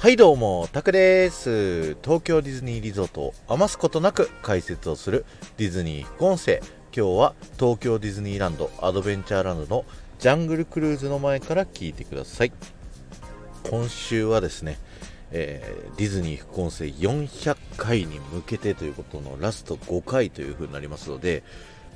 はいどうも、タクです。東京ディズニーリゾートを余すことなく解説をするディズニー副音声。今日は東京ディズニーランドアドベンチャーランドのジャングルクルーズの前から聞いてください。今週はですね、えーディズニー副音声400回に向けてということのラスト5回という風になりますので、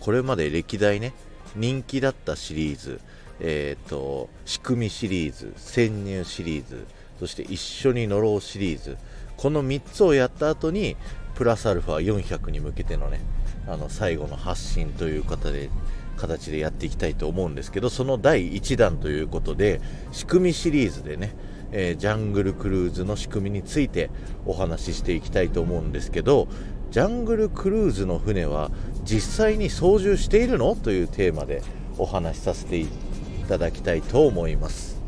これまで歴代ね、人気だったシリーズ、えっ、と、仕組みシリーズ、潜入シリーズ、そして一緒に乗ろうシリーズ、この3つをやった後に、プラスアルファ400に向けてのね、あの、最後の発信という形で、形でやっていきたいと思うんですけど、その第1弾ということで、仕組みシリーズでね、えージャングルクルーズの仕組みについてお話ししていきたいと思うんですけど、ジャングルクルーズの船は実際に操縦しているの？というテーマでお話しさせていただきたいと思います。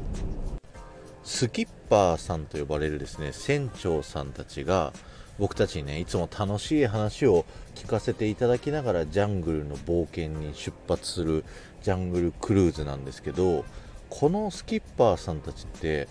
スキッパーさんと呼ばれるですね船長さんたちが僕たちにねいつも楽しい話を聞かせていただきながらジャングルの冒険に出発するジャングルクルーズなんですけどこのスキッパーさんたちって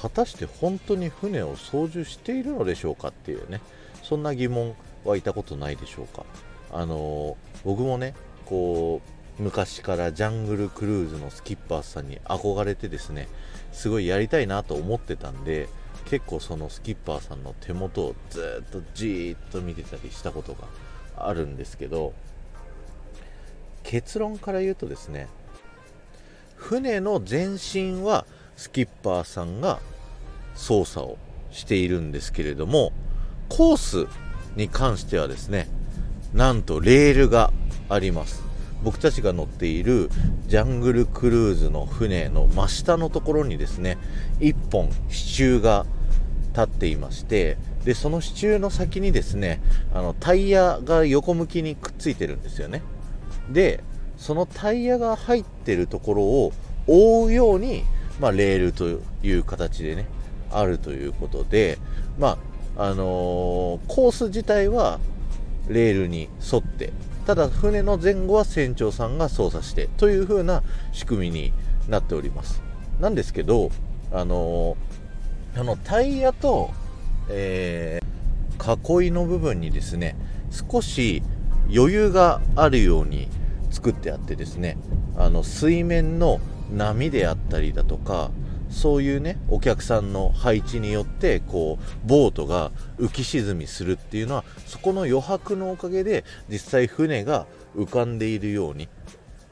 果たして本当に船を操縦しているのでしょうかっていうねそんな疑問湧いたことないでしょうか。あの僕もねこう昔からジャングルクルーズのスキッパーさんに憧れてですねすごいやりたいなと思ってたんで結構そのスキッパーさんの手元をずっとじーっと見てたりしたことがあるんですけど結論から言うとですね船の前身はスキッパーさんが操作をしているんですけれどもコースに関してはですねなんとレールがあります。僕たちが乗っているジャングルクルーズの船の真下のところにですね1本支柱が立っていましてでその支柱の先にですねあのタイヤが横向きにくっついてるんですよね。でそのタイヤが入ってるところを覆うように、まあ、レールという形でねあるということでまああのーコース自体はレールに沿ってただ船の前後は船長さんが操作してという風な仕組みになっております。なんですけどあのあのタイヤと、えー囲いの部分にですね少し余裕があるように作ってあってですねあの水面の波であったりだとかそういうねお客さんの配置によってこうボートが浮き沈みするっていうのはそこの余白のおかげで実際船が浮かんでいるように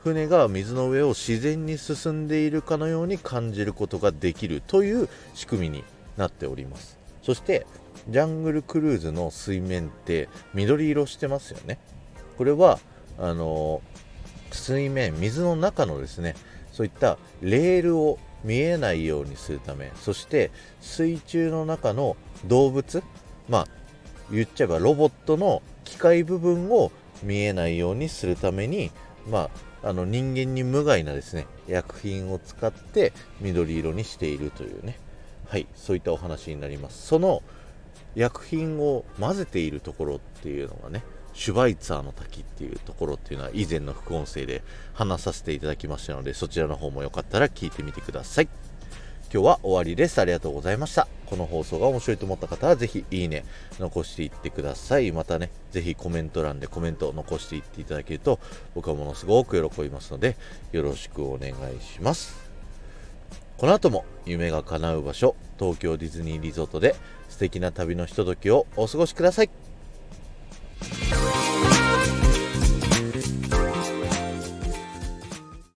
船が水の上を自然に進んでいるかのように感じることができるという仕組みになっております。そしてジャングルクルーズの水面って緑色してますよね。これはあの水面水の中のですねそういったレールを見えないようにするためそして水中の中の動物まあ言っちゃえばロボットの機械部分を見えないようにするためにまああの人間に無害なですね薬品を使って緑色にしているというね。はいそういったお話になります。その薬品を混ぜているところっていうのがねシュバイツァーの滝っていうところっていうのは以前の副音声で話させていただきましたのでそちらの方もよかったら聞いてみてください。今日は終わりです。ありがとうございました。この放送が面白いと思った方はぜひいいね残していってください。またねぜひコメント欄でコメントを残していっていただけると僕はものすごく喜びますのでよろしくお願いします。この後も夢が叶う場所東京ディズニーリゾートで素敵な旅のひとときをお過ごしください。